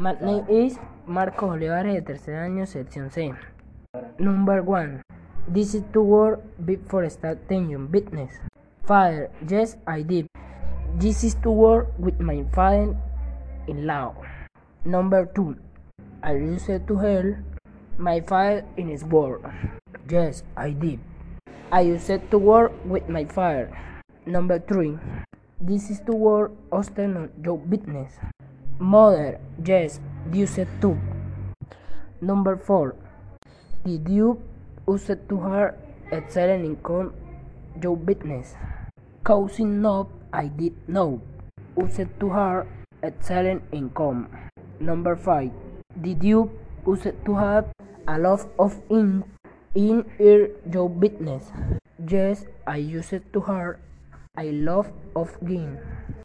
My name is Marcos Olivares de tercer año, sección C. Number one. This is to work before start tension business. Father, yes, I did. This is to work with my father in law. Number two. I used to help my father in his work. Yes, I did. I used to work with my father. Number three. This is to work often on your business. Mother, yes, used to. Number four. Did you use to have excellent income your business? Cousin no, I did no. Used to have excellent income. Number five. Did you use to have a lot of ink in your business? Yes, I used to have a lot of gain.